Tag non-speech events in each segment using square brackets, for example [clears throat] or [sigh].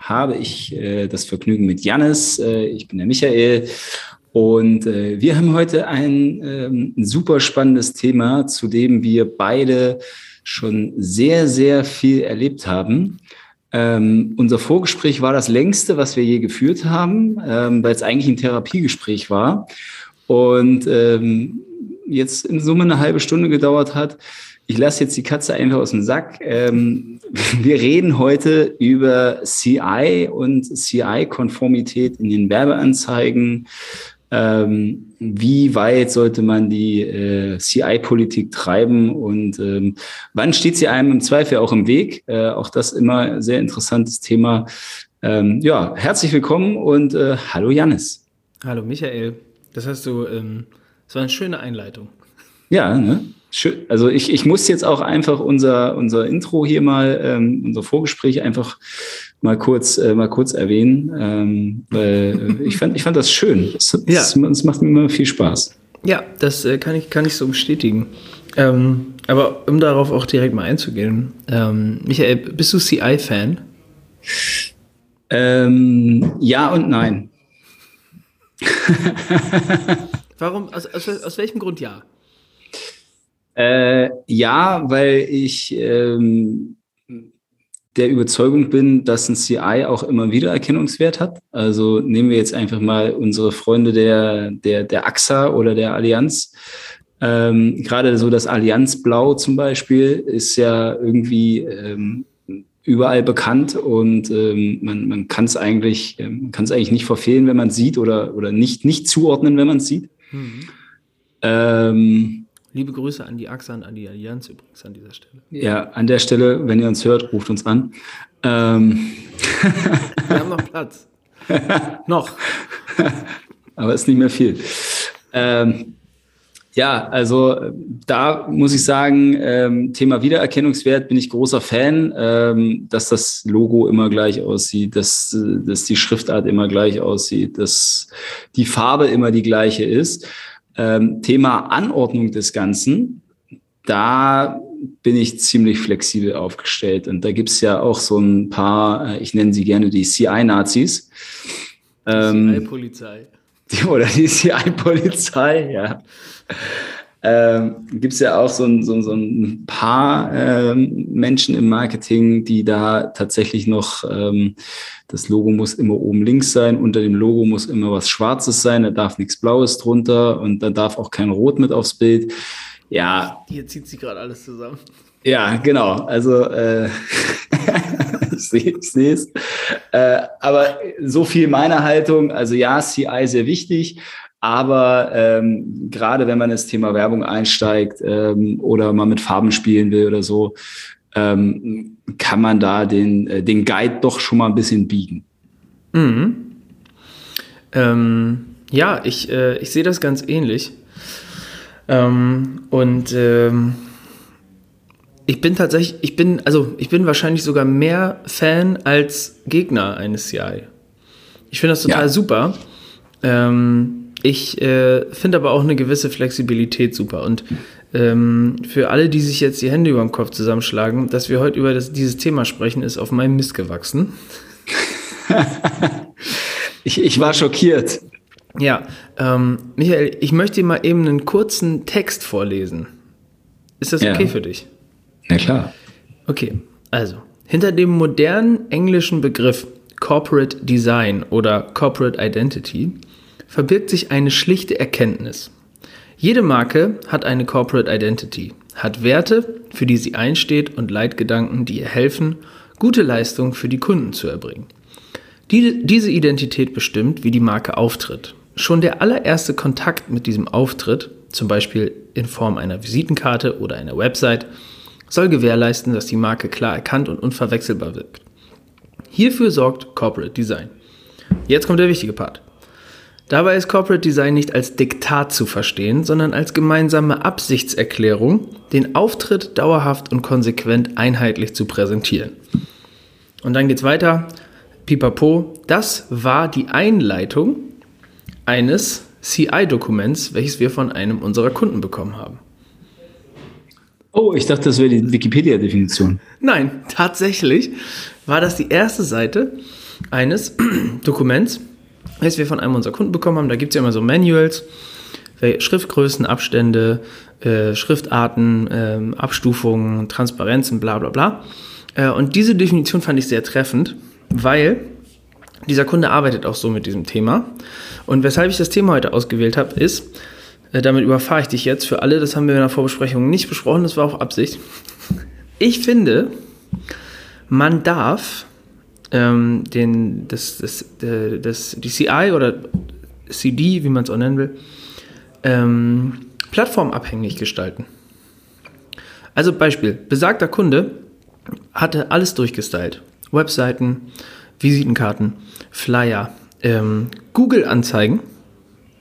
habe ich äh, das Vergnügen mit Jannis. Äh, ich bin der Michael. Und äh, wir haben heute ein, ähm, super spannendes Thema, zu dem wir beide schon sehr, sehr viel erlebt haben. Ähm, unser Vorgespräch war das längste, was wir je geführt haben, ähm, weil es eigentlich ein Therapiegespräch war und ähm, jetzt in Summe eine halbe Stunde gedauert hat. Ich lasse jetzt die Katze einfach aus dem Sack. Ähm, [laughs] wir reden heute über CI und CI-Konformität in den Werbeanzeigen, ähm, wie weit sollte man die äh, CI-Politik treiben und ähm, wann steht sie einem im Zweifel auch im Weg? Äh, auch das immer sehr interessantes Thema. Ähm, ja, herzlich willkommen und äh, hallo Janis. Hallo Michael. Das hast du, ähm, das war eine schöne Einleitung. Ja, ne? Schön. Also ich, ich muss jetzt auch einfach unser, unser Intro hier mal, ähm, unser Vorgespräch einfach mal kurz, äh, mal kurz erwähnen, ähm, weil äh, ich fand, ich fand das schön. Es, ja. es, es macht mir immer viel Spaß. Ja, das äh, kann, ich, kann ich so bestätigen. Ähm, aber um darauf auch direkt mal einzugehen, ähm, Michael, bist du CI-Fan? Ähm, ja und nein. Warum? Aus, aus, aus welchem Grund ja? Äh, ja, weil ich ähm, der Überzeugung bin, dass ein CI auch immer wieder Erkennungswert hat. Also nehmen wir jetzt einfach mal unsere Freunde der, der, der AXA oder der Allianz. Ähm, gerade so das Allianzblau zum Beispiel ist ja irgendwie ähm, überall bekannt und ähm, man, man kann es eigentlich, ähm, kann es eigentlich nicht verfehlen, wenn man es sieht oder, oder nicht, nicht zuordnen, wenn man es sieht. Mhm. Ähm, Liebe Grüße an die AXA und an die Allianz übrigens an dieser Stelle. Ja, an der Stelle, wenn ihr uns hört, ruft uns an. Ähm. Wir haben noch Platz. [laughs] noch. Aber ist nicht mehr viel. Ähm, ja, also da muss ich sagen, ähm, Thema Wiedererkennungswert bin ich großer Fan, ähm, dass das Logo immer gleich aussieht, dass, dass die Schriftart immer gleich aussieht, dass die Farbe immer die gleiche ist. Ähm, Thema Anordnung des Ganzen, da bin ich ziemlich flexibel aufgestellt. Und da gibt es ja auch so ein paar, äh, ich nenne sie gerne die CI-Nazis. Ähm, CI-Polizei. [laughs] Oder die CI-Polizei, ja ähm, gibt es ja auch so ein, so, so ein paar ähm, Menschen im Marketing, die da tatsächlich noch, ähm, das Logo muss immer oben links sein, unter dem Logo muss immer was Schwarzes sein, da darf nichts Blaues drunter und da darf auch kein Rot mit aufs Bild. Ja. Hier zieht sich gerade alles zusammen. Ja, genau. Also äh, [laughs] ich sehe es. Äh, aber so viel meine Haltung. Also ja, CI sehr wichtig, aber ähm, gerade wenn man das Thema Werbung einsteigt ähm, oder mal mit Farben spielen will oder so, ähm, kann man da den, äh, den Guide doch schon mal ein bisschen biegen. Mhm. Ähm, ja, ich, äh, ich sehe das ganz ähnlich. Ähm, und ähm, ich bin tatsächlich, ich bin, also ich bin wahrscheinlich sogar mehr Fan als Gegner eines CI. Ich finde das total ja. super. Ähm, ich äh, finde aber auch eine gewisse Flexibilität super. Und ähm, für alle, die sich jetzt die Hände über den Kopf zusammenschlagen, dass wir heute über das, dieses Thema sprechen, ist auf meinem Mist gewachsen. [laughs] ich, ich war schockiert. Ja, ähm, Michael, ich möchte dir mal eben einen kurzen Text vorlesen. Ist das okay ja. für dich? Na klar. Okay, also, hinter dem modernen englischen Begriff Corporate Design oder Corporate Identity verbirgt sich eine schlichte Erkenntnis. Jede Marke hat eine Corporate Identity, hat Werte, für die sie einsteht und Leitgedanken, die ihr helfen, gute Leistungen für die Kunden zu erbringen. Die, diese Identität bestimmt, wie die Marke auftritt. Schon der allererste Kontakt mit diesem Auftritt, zum Beispiel in Form einer Visitenkarte oder einer Website, soll gewährleisten, dass die Marke klar erkannt und unverwechselbar wirkt. Hierfür sorgt Corporate Design. Jetzt kommt der wichtige Part. Dabei ist Corporate Design nicht als Diktat zu verstehen, sondern als gemeinsame Absichtserklärung, den Auftritt dauerhaft und konsequent einheitlich zu präsentieren. Und dann geht's weiter. Pipapo, das war die Einleitung eines CI-Dokuments, welches wir von einem unserer Kunden bekommen haben. Oh, ich dachte, das wäre die Wikipedia-Definition. Nein, tatsächlich war das die erste Seite eines [clears throat] Dokuments, welches wir von einem unserer Kunden bekommen haben. Da gibt es ja immer so Manuals, Schriftgrößen, Abstände, äh, Schriftarten, äh, Abstufungen, Transparenzen, bla bla bla. Äh, und diese Definition fand ich sehr treffend, weil dieser Kunde arbeitet auch so mit diesem Thema. Und weshalb ich das Thema heute ausgewählt habe, ist, äh, damit überfahre ich dich jetzt für alle, das haben wir in der Vorbesprechung nicht besprochen, das war auch Absicht. Ich finde, man darf ähm, den, das, das, das, die CI oder CD, wie man es auch nennen will, ähm, plattformabhängig gestalten. Also Beispiel, besagter Kunde hatte alles durchgestylt. Webseiten, Visitenkarten, Flyer, ähm, Google-Anzeigen,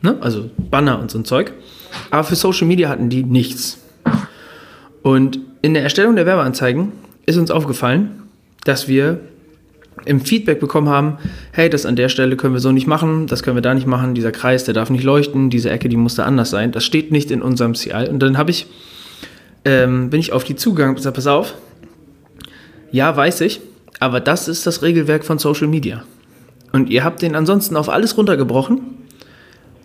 ne? also Banner und so ein Zeug. Aber für Social Media hatten die nichts. Und in der Erstellung der Werbeanzeigen ist uns aufgefallen, dass wir im Feedback bekommen haben, hey, das an der Stelle können wir so nicht machen, das können wir da nicht machen, dieser Kreis, der darf nicht leuchten, diese Ecke, die muss da anders sein. Das steht nicht in unserem CI. Und dann habe ich, ähm, bin ich auf die zugegangen und gesagt, pass auf, ja, weiß ich, aber das ist das Regelwerk von Social Media. Und ihr habt den ansonsten auf alles runtergebrochen.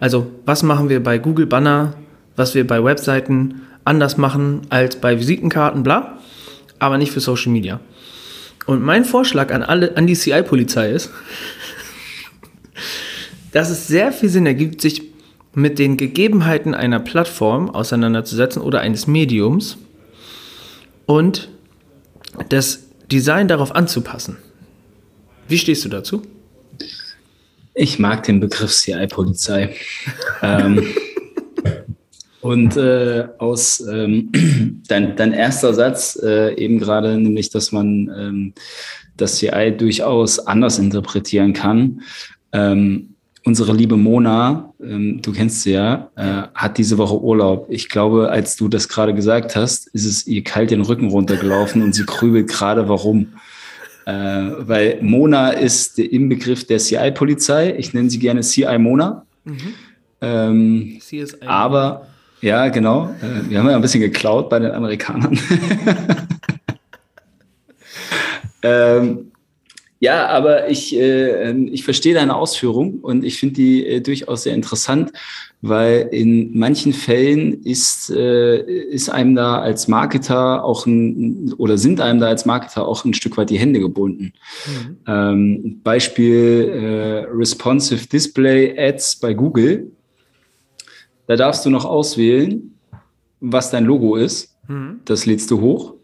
Also, was machen wir bei Google Banner, was wir bei Webseiten anders machen als bei Visitenkarten, bla, aber nicht für Social Media. Und mein Vorschlag an alle, an die CI-Polizei ist, dass es sehr viel Sinn ergibt, sich mit den Gegebenheiten einer Plattform auseinanderzusetzen oder eines Mediums und das Design darauf anzupassen. Wie stehst du dazu? Ich mag den Begriff CI-Polizei. ähm, [laughs] und äh, aus ähm, [clears throat] dein, dein erster Satz äh, eben gerade, nämlich, dass man ähm, das CI durchaus anders interpretieren kann. Ähm, unsere liebe Mona, ähm, du kennst sie ja, äh, hat diese Woche Urlaub. Ich glaube, als du das gerade gesagt hast, ist es ihr kalt den Rücken runtergelaufen und sie grübelt gerade, warum. Äh, weil Mona ist der Inbegriff der CI-Polizei. Ich nenne sie gerne CI Mona. Mhm. Ähm, aber, ja, genau. Äh, wir haben ja ein bisschen geklaut bei den Amerikanern. [laughs] ähm, ja, aber ich, äh, ähm, ich verstehe deine Ausführung und ich finde die äh, durchaus sehr interessant, weil in manchen Fällen ist, äh, ist einem da als Marketer auch ein, oder sind einem da als Marketer auch ein Stück weit die Hände gebunden. Mhm. Ähm, Beispiel äh, Responsive Display Ads bei Google. Da darfst du noch auswählen, was dein Logo ist. Mhm. Das lädst du hoch.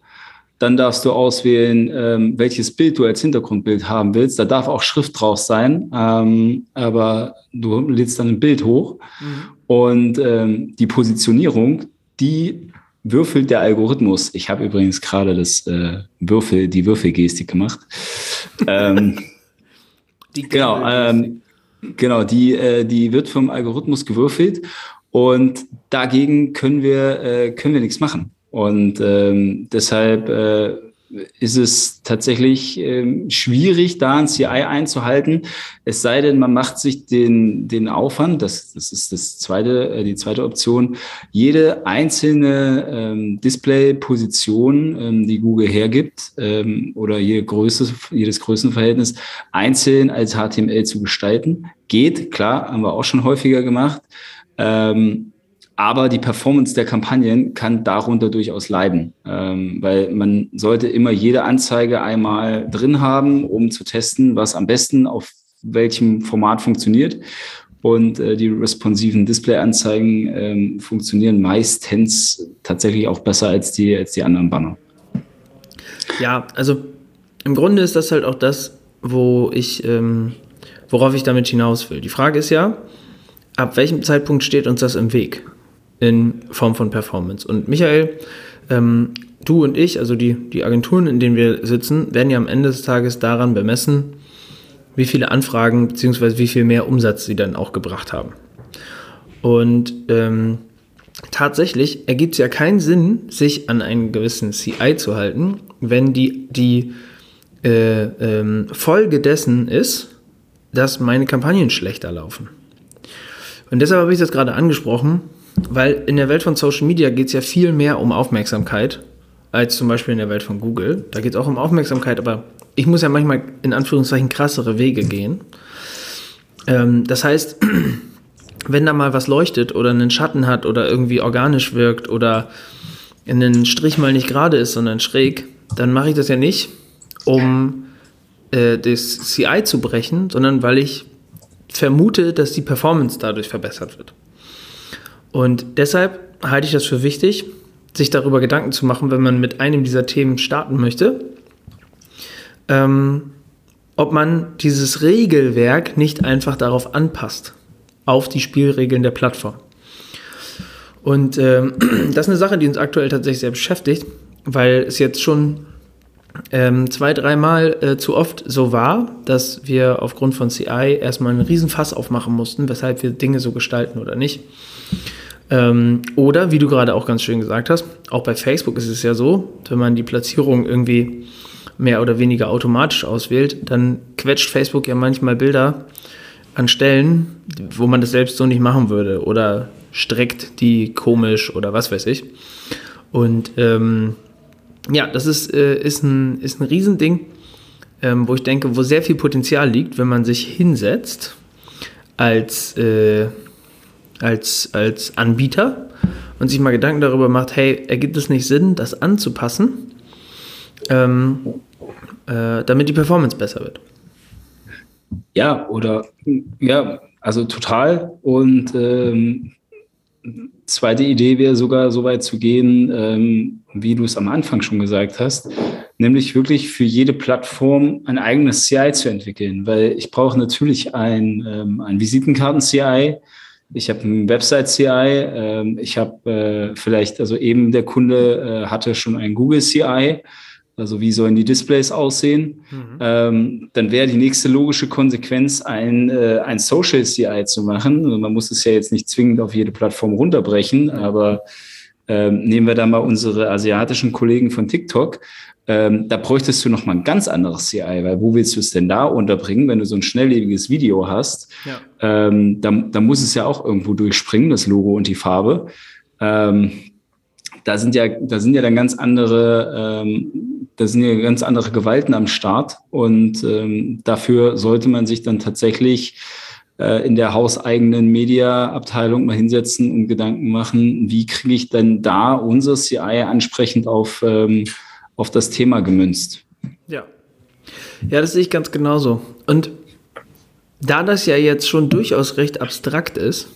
Dann darfst du auswählen, ähm, welches Bild du als Hintergrundbild haben willst. Da darf auch Schrift drauf sein, ähm, aber du lädst dann ein Bild hoch. Mhm. Und ähm, die Positionierung, die würfelt der Algorithmus. Ich habe übrigens gerade das äh, Würfel, die Würfelgestik gemacht. ähm, [laughs] die genau, ähm, genau, die, äh, die wird vom Algorithmus gewürfelt und dagegen können wir, äh, können wir nichts machen. Und ähm, deshalb äh, ist es tatsächlich ähm, schwierig, da ein CI einzuhalten. Es sei denn, man macht sich den, den Aufwand, das, das ist das zweite, äh, die zweite Option, jede einzelne ähm, Display-Position, ähm, die Google hergibt, ähm, oder jede Größe, jedes Größenverhältnis einzeln als HTML zu gestalten. Geht, klar, haben wir auch schon häufiger gemacht. Ähm, aber die Performance der Kampagnen kann darunter durchaus leiden, ähm, weil man sollte immer jede Anzeige einmal drin haben, um zu testen, was am besten auf welchem Format funktioniert. Und äh, die responsiven Display-Anzeigen ähm, funktionieren meistens tatsächlich auch besser als die, als die anderen Banner. Ja, also im Grunde ist das halt auch das, wo ich, ähm, worauf ich damit hinaus will. Die Frage ist ja, ab welchem Zeitpunkt steht uns das im Weg? in Form von Performance. Und Michael, ähm, du und ich, also die, die Agenturen, in denen wir sitzen, werden ja am Ende des Tages daran bemessen, wie viele Anfragen bzw. wie viel mehr Umsatz sie dann auch gebracht haben. Und ähm, tatsächlich ergibt es ja keinen Sinn, sich an einen gewissen CI zu halten, wenn die, die äh, ähm, Folge dessen ist, dass meine Kampagnen schlechter laufen. Und deshalb habe ich das gerade angesprochen, weil in der Welt von Social Media geht es ja viel mehr um Aufmerksamkeit als zum Beispiel in der Welt von Google. Da geht es auch um Aufmerksamkeit, aber ich muss ja manchmal in Anführungszeichen krassere Wege gehen. Ähm, das heißt, [clears throat] wenn da mal was leuchtet oder einen Schatten hat oder irgendwie organisch wirkt oder einen Strich mal nicht gerade ist, sondern schräg, dann mache ich das ja nicht, um äh, das CI zu brechen, sondern weil ich vermute, dass die Performance dadurch verbessert wird. Und deshalb halte ich das für wichtig, sich darüber Gedanken zu machen, wenn man mit einem dieser Themen starten möchte, ähm, ob man dieses Regelwerk nicht einfach darauf anpasst, auf die Spielregeln der Plattform. Und ähm, [clears throat] das ist eine Sache, die uns aktuell tatsächlich sehr beschäftigt, weil es jetzt schon ähm, zwei, dreimal äh, zu oft so war, dass wir aufgrund von CI erstmal einen Riesenfass aufmachen mussten, weshalb wir Dinge so gestalten oder nicht. Ähm, oder, wie du gerade auch ganz schön gesagt hast, auch bei Facebook ist es ja so, wenn man die Platzierung irgendwie mehr oder weniger automatisch auswählt, dann quetscht Facebook ja manchmal Bilder an Stellen, wo man das selbst so nicht machen würde oder streckt die komisch oder was weiß ich. Und ähm, ja, das ist, äh, ist, ein, ist ein Riesending, ähm, wo ich denke, wo sehr viel Potenzial liegt, wenn man sich hinsetzt als, äh, als, als Anbieter und sich mal Gedanken darüber macht, hey, ergibt es nicht Sinn, das anzupassen, ähm, äh, damit die Performance besser wird? Ja, oder ja, also total. Und ähm, zweite Idee wäre sogar so weit zu gehen, ähm, wie du es am Anfang schon gesagt hast, nämlich wirklich für jede Plattform ein eigenes CI zu entwickeln, weil ich brauche natürlich ein, ähm, ein Visitenkarten-CI, ich habe ein Website-CI, ähm, ich habe äh, vielleicht, also eben der Kunde äh, hatte schon ein Google-CI, also wie sollen die Displays aussehen? Mhm. Ähm, dann wäre die nächste logische Konsequenz, ein, äh, ein Social CI zu machen. Also man muss es ja jetzt nicht zwingend auf jede Plattform runterbrechen, aber ähm, nehmen wir da mal unsere asiatischen Kollegen von TikTok. Ähm, da bräuchtest du noch mal ein ganz anderes CI, weil wo willst du es denn da unterbringen, wenn du so ein schnelllebiges Video hast? Ja. Ähm, da, da muss es ja auch irgendwo durchspringen, das Logo und die Farbe. Ähm, da sind ja, da sind ja dann ganz andere, ähm, da sind ja ganz andere Gewalten am Start und ähm, dafür sollte man sich dann tatsächlich äh, in der hauseigenen Media-Abteilung mal hinsetzen und Gedanken machen, wie kriege ich denn da unser CI ansprechend auf, ähm, auf das Thema gemünzt. Ja. Ja, das sehe ich ganz genauso. Und da das ja jetzt schon durchaus recht abstrakt ist,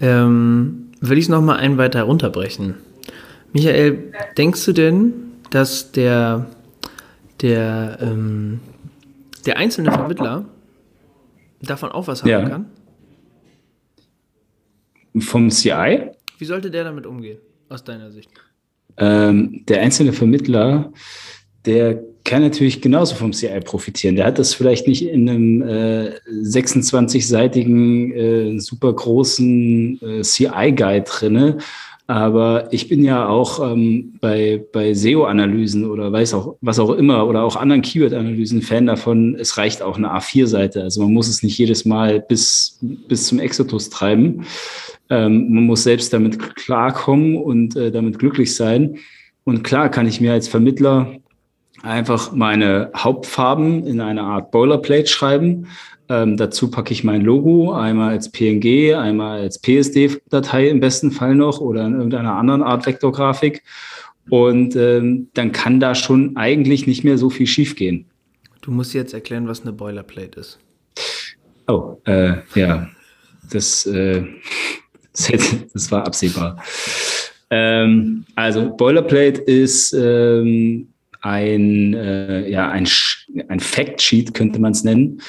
ähm, will ich es nochmal einen weiter runterbrechen. Michael, denkst du denn, dass der, der, ähm, der einzelne Vermittler davon auch was haben ja. kann? Vom CI? Wie sollte der damit umgehen, aus deiner Sicht? Ähm, der einzelne Vermittler, der kann natürlich genauso vom CI profitieren. Der hat das vielleicht nicht in einem äh, 26-seitigen, äh, super großen äh, CI-Guide drinne, aber ich bin ja auch ähm, bei, bei SEO-Analysen oder weiß auch, was auch immer, oder auch anderen Keyword-Analysen Fan davon, es reicht auch eine A4-Seite. Also man muss es nicht jedes Mal bis, bis zum Exodus treiben. Ähm, man muss selbst damit klarkommen und äh, damit glücklich sein. Und klar kann ich mir als Vermittler einfach meine Hauptfarben in eine Art Boilerplate schreiben. Ähm, dazu packe ich mein Logo einmal als PNG, einmal als PSD-Datei im besten Fall noch oder in irgendeiner anderen Art Vektorgrafik. Und ähm, dann kann da schon eigentlich nicht mehr so viel schiefgehen. Du musst jetzt erklären, was eine Boilerplate ist. Oh, äh, ja, das, äh, [laughs] das war absehbar. Ähm, also Boilerplate ist ähm, ein, äh, ja, ein, ein Fact-Sheet, könnte man es nennen,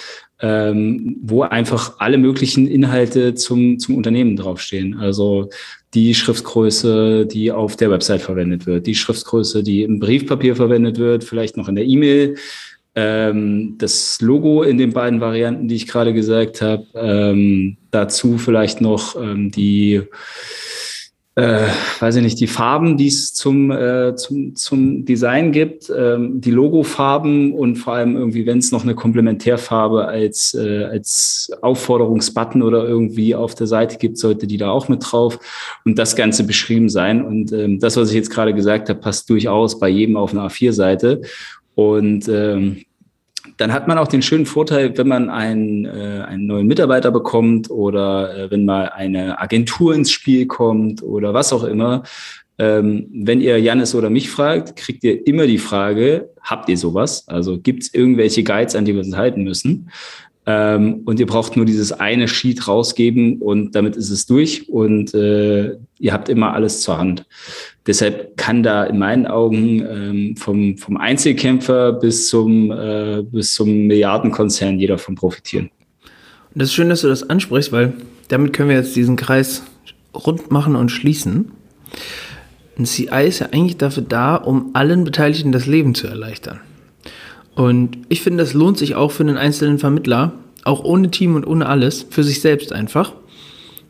ähm, wo einfach alle möglichen Inhalte zum, zum Unternehmen draufstehen. Also die Schriftgröße, die auf der Website verwendet wird, die Schriftgröße, die im Briefpapier verwendet wird, vielleicht noch in der E-Mail. Ähm, das Logo in den beiden Varianten, die ich gerade gesagt habe. Ähm, dazu vielleicht noch ähm, die äh, weiß ich nicht, die Farben, die es zum, äh, zum, zum Design gibt, ähm, die Logofarben und vor allem irgendwie, wenn es noch eine Komplementärfarbe als, äh, als Aufforderungsbutton oder irgendwie auf der Seite gibt, sollte die da auch mit drauf und das Ganze beschrieben sein. Und ähm, das, was ich jetzt gerade gesagt habe, passt durchaus bei jedem auf einer A4-Seite. Und ähm, dann hat man auch den schönen Vorteil, wenn man einen, äh, einen neuen Mitarbeiter bekommt oder äh, wenn mal eine Agentur ins Spiel kommt oder was auch immer. Ähm, wenn ihr Janis oder mich fragt, kriegt ihr immer die Frage, habt ihr sowas? Also gibt es irgendwelche Guides, an die wir uns halten müssen? Ähm, und ihr braucht nur dieses eine Sheet rausgeben und damit ist es durch und äh, ihr habt immer alles zur Hand. Deshalb kann da in meinen Augen ähm, vom, vom Einzelkämpfer bis zum, äh, bis zum Milliardenkonzern jeder von profitieren. Und das ist schön, dass du das ansprichst, weil damit können wir jetzt diesen Kreis rund machen und schließen. Ein CI ist ja eigentlich dafür da, um allen Beteiligten das Leben zu erleichtern. Und ich finde, das lohnt sich auch für einen einzelnen Vermittler, auch ohne Team und ohne alles, für sich selbst einfach.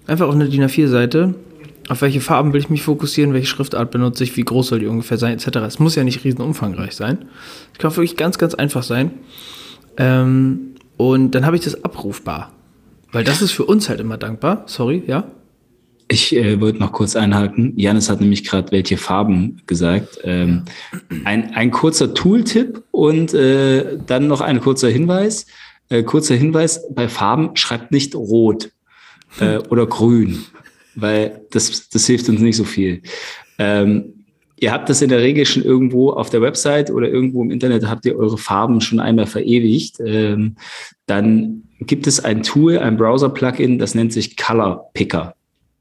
Einfach auf eine DIN A4-Seite. Auf welche Farben will ich mich fokussieren, welche Schriftart benutze ich, wie groß soll die ungefähr sein, etc. Es muss ja nicht riesen umfangreich sein. Es kann wirklich ganz, ganz einfach sein. Ähm, und dann habe ich das abrufbar. Weil das ist für uns halt immer dankbar. Sorry, ja? Ich äh, wollte noch kurz einhaken. Janis hat nämlich gerade welche Farben gesagt. Ähm, ein, ein kurzer Tooltip und äh, dann noch ein kurzer Hinweis. Äh, kurzer Hinweis, bei Farben schreibt nicht rot äh, oder grün, weil das, das hilft uns nicht so viel. Ähm, ihr habt das in der Regel schon irgendwo auf der Website oder irgendwo im Internet, habt ihr eure Farben schon einmal verewigt. Ähm, dann gibt es ein Tool, ein Browser-Plugin, das nennt sich Color Picker.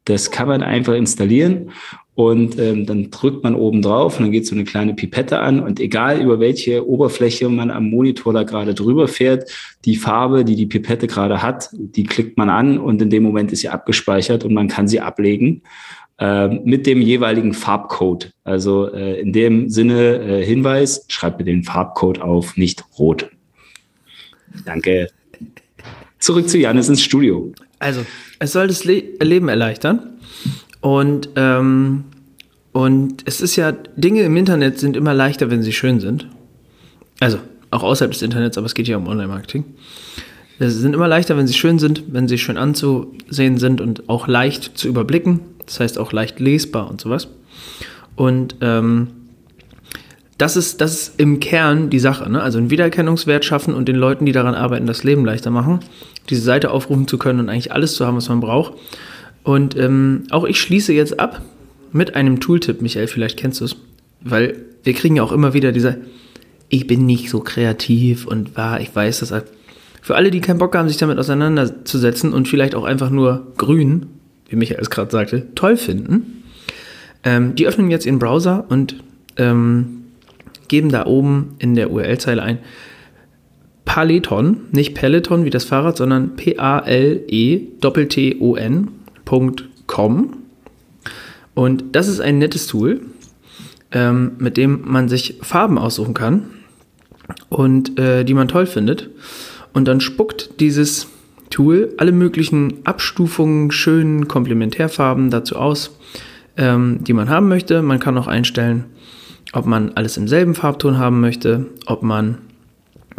Das kann man einfach installieren und ähm, dann drückt man oben drauf und dann geht so eine kleine Pipette an und egal über welche Oberfläche man am Monitor da gerade drüber fährt, die Farbe, die die Pipette gerade hat, die klickt man an und in dem Moment ist sie abgespeichert und man kann sie ablegen äh, mit dem jeweiligen Farbcode. Also äh, in dem Sinne äh, Hinweis, schreibt mir den Farbcode auf, nicht rot. Danke. Zurück zu Janis ins Studio. Also, es soll das Le Leben erleichtern. Und, ähm, und es ist ja, Dinge im Internet sind immer leichter, wenn sie schön sind. Also, auch außerhalb des Internets, aber es geht ja um Online-Marketing. Sie sind immer leichter, wenn sie schön sind, wenn sie schön anzusehen sind und auch leicht zu überblicken. Das heißt auch leicht lesbar und sowas. Und ähm, das ist, das ist im Kern die Sache. Ne? Also einen Wiedererkennungswert schaffen und den Leuten, die daran arbeiten, das Leben leichter machen, diese Seite aufrufen zu können und eigentlich alles zu haben, was man braucht. Und ähm, auch ich schließe jetzt ab mit einem Tooltip, Michael, vielleicht kennst du es, weil wir kriegen ja auch immer wieder diese, ich bin nicht so kreativ und war, ich weiß das. Für alle, die keinen Bock haben, sich damit auseinanderzusetzen und vielleicht auch einfach nur grün, wie Michael es gerade sagte, toll finden, ähm, die öffnen jetzt ihren Browser und ähm, geben da oben in der URL-Zeile ein Paleton, nicht Peloton wie das Fahrrad, sondern P-A-L-E-T-T-O-N.com. Und das ist ein nettes Tool, ähm, mit dem man sich Farben aussuchen kann und äh, die man toll findet. Und dann spuckt dieses Tool alle möglichen Abstufungen, schönen Komplementärfarben dazu aus, ähm, die man haben möchte. Man kann auch einstellen, ob man alles im selben Farbton haben möchte, ob man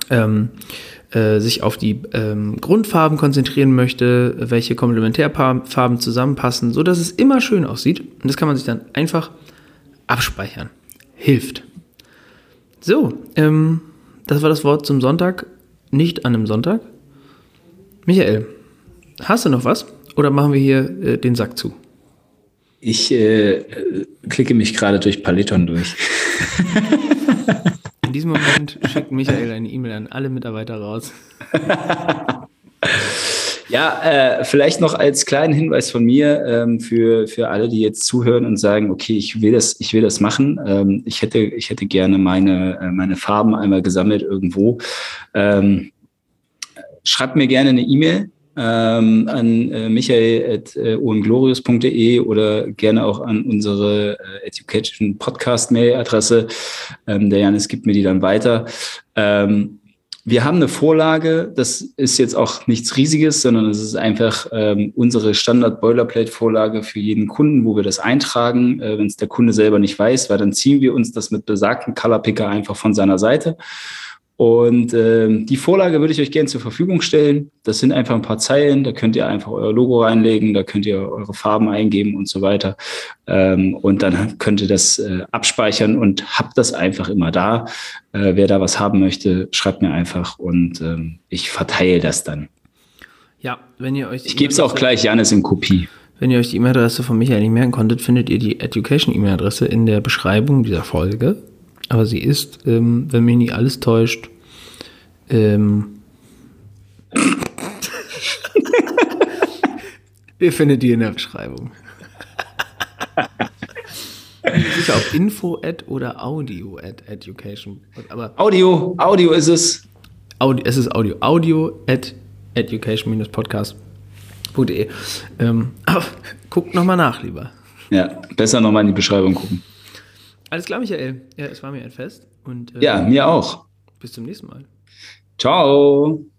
ähm, äh, sich auf die ähm, Grundfarben konzentrieren möchte, welche Komplementärfarben zusammenpassen, so dass es immer schön aussieht. Und das kann man sich dann einfach abspeichern. Hilft. So, ähm, das war das Wort zum Sonntag, nicht an einem Sonntag. Michael, hast du noch was? Oder machen wir hier äh, den Sack zu? Ich äh, klicke mich gerade durch Paleton durch. [laughs] In diesem Moment schickt Michael eine E-Mail an alle Mitarbeiter raus. Ja, äh, vielleicht noch als kleinen Hinweis von mir ähm, für, für alle, die jetzt zuhören und sagen, okay, ich will das, ich will das machen. Ähm, ich hätte, ich hätte gerne meine, äh, meine Farben einmal gesammelt irgendwo. Ähm, schreibt mir gerne eine E-Mail ähm, an äh, michael.ohnglorious.de oder gerne auch an unsere äh, Education Podcast Mail Adresse. Ähm, der Janis gibt mir die dann weiter. Ähm, wir haben eine Vorlage, das ist jetzt auch nichts Riesiges, sondern es ist einfach ähm, unsere Standard-Boilerplate-Vorlage für jeden Kunden, wo wir das eintragen. Äh, Wenn es der Kunde selber nicht weiß, weil dann ziehen wir uns das mit besagten Color Picker einfach von seiner Seite und ähm, die Vorlage würde ich euch gerne zur Verfügung stellen. Das sind einfach ein paar Zeilen, da könnt ihr einfach euer Logo reinlegen, da könnt ihr eure Farben eingeben und so weiter. Ähm, und dann könnt ihr das äh, abspeichern und habt das einfach immer da. Äh, wer da was haben möchte, schreibt mir einfach und ähm, ich verteile das dann. Ja, wenn ihr euch. Ich gebe es auch gleich Janis in Kopie. Wenn ihr euch die E-Mail-Adresse von Michael nicht merken konntet, findet ihr die Education-E-Mail-Adresse in der Beschreibung dieser Folge. Aber sie ist, ähm, wenn mich nicht alles täuscht, ähm, ihr findet die in der Beschreibung. Sicher ob info at oder audio at education. Aber Audio, Audio ist es. Audio, es ist Audio. Audio at education-podcast.de. Ähm, [laughs] guckt nochmal nach, lieber. Ja, besser nochmal in die Beschreibung gucken. Alles klar, Michael. Ja, es war mir ein Fest. Und, äh, ja, mir auch. Bis zum nächsten Mal. Ciao.